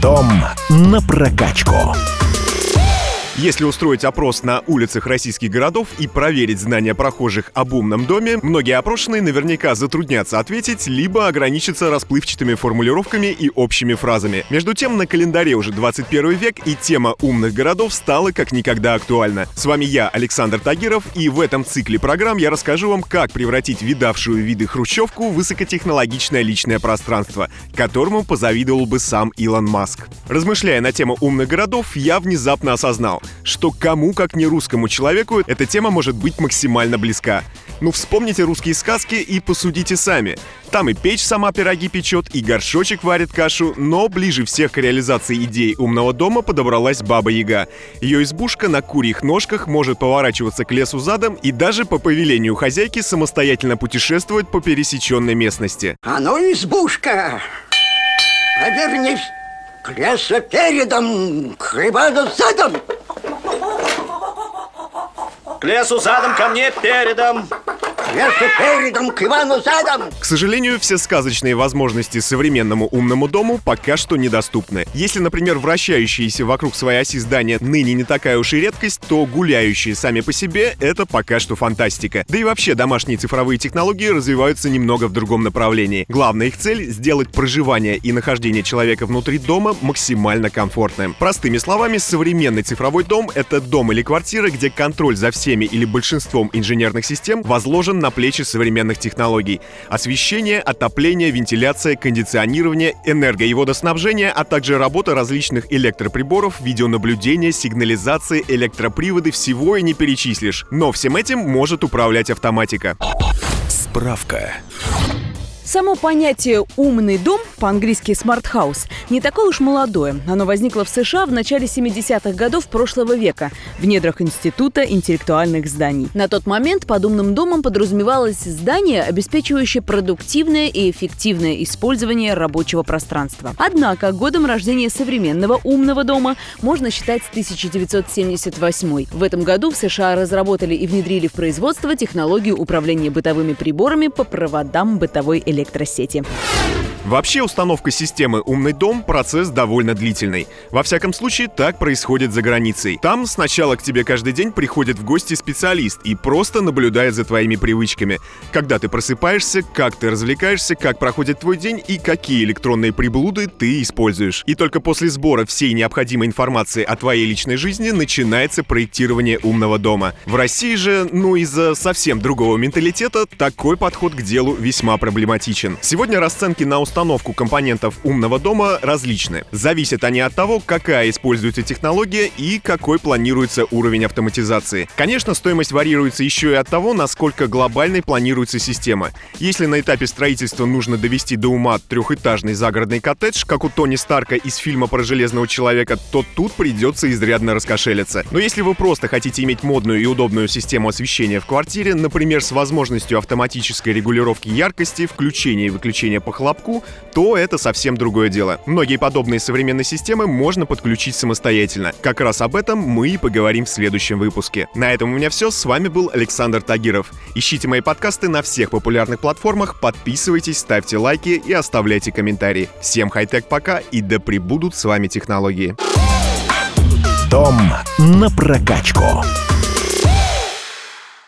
Дом на прокачку. Если устроить опрос на улицах российских городов и проверить знания прохожих об умном доме, многие опрошенные наверняка затруднятся ответить, либо ограничатся расплывчатыми формулировками и общими фразами. Между тем, на календаре уже 21 век, и тема умных городов стала как никогда актуальна. С вами я, Александр Тагиров, и в этом цикле программ я расскажу вам, как превратить видавшую виды хрущевку в высокотехнологичное личное пространство, которому позавидовал бы сам Илон Маск. Размышляя на тему умных городов, я внезапно осознал, что кому, как не русскому человеку, эта тема может быть максимально близка. Ну, вспомните русские сказки и посудите сами. Там и печь сама пироги печет, и горшочек варит кашу, но ближе всех к реализации идей умного дома подобралась Баба Яга. Ее избушка на курьих ножках может поворачиваться к лесу задом и даже по повелению хозяйки самостоятельно путешествовать по пересеченной местности. А ну, избушка, повернись к лесу передом, к рыбану задом. К лесу задом, ко мне передом. К лесу передом, к Ивану задом. К сожалению, все сказочные возможности современному умному дому пока что недоступны. Если, например, вращающиеся вокруг своей оси здания ныне не такая уж и редкость, то гуляющие сами по себе — это пока что фантастика. Да и вообще домашние цифровые технологии развиваются немного в другом направлении. Главная их цель — сделать проживание и нахождение человека внутри дома максимально комфортным. Простыми словами, современный цифровой дом — это дом или квартира, где контроль за всеми или большинством инженерных систем возложен на плечи современных технологий. Освещение, отопление, вентиляция, кондиционирование, энерго- и водоснабжение, а также работа различных электроприборов, видеонаблюдение, сигнализация, электроприводы, всего и не перечислишь. Но всем этим может управлять автоматика. Справка. Само понятие «умный дом», по-английски «smart house», не такое уж молодое. Оно возникло в США в начале 70-х годов прошлого века в недрах Института интеллектуальных зданий. На тот момент под умным домом подразумевалось здание, обеспечивающее продуктивное и эффективное использование рабочего пространства. Однако годом рождения современного умного дома можно считать 1978. В этом году в США разработали и внедрили в производство технологию управления бытовыми приборами по проводам бытовой электросети. Вообще установка системы «Умный дом» — процесс довольно длительный. Во всяком случае, так происходит за границей. Там сначала к тебе каждый день приходит в гости специалист и просто наблюдает за твоими привычками. Когда ты просыпаешься, как ты развлекаешься, как проходит твой день и какие электронные приблуды ты используешь. И только после сбора всей необходимой информации о твоей личной жизни начинается проектирование умного дома. В России же, ну из-за совсем другого менталитета, такой подход к делу весьма проблематичен. Сегодня расценки на установку установку компонентов умного дома различны. Зависят они от того, какая используется технология и какой планируется уровень автоматизации. Конечно, стоимость варьируется еще и от того, насколько глобальной планируется система. Если на этапе строительства нужно довести до ума трехэтажный загородный коттедж, как у Тони Старка из фильма про Железного Человека, то тут придется изрядно раскошелиться. Но если вы просто хотите иметь модную и удобную систему освещения в квартире, например, с возможностью автоматической регулировки яркости, включения и выключения по хлопку, то это совсем другое дело. Многие подобные современные системы можно подключить самостоятельно. Как раз об этом мы и поговорим в следующем выпуске. На этом у меня все. С вами был Александр Тагиров. Ищите мои подкасты на всех популярных платформах, подписывайтесь, ставьте лайки и оставляйте комментарии. Всем хай-тек пока и да пребудут с вами технологии. Дом на прокачку.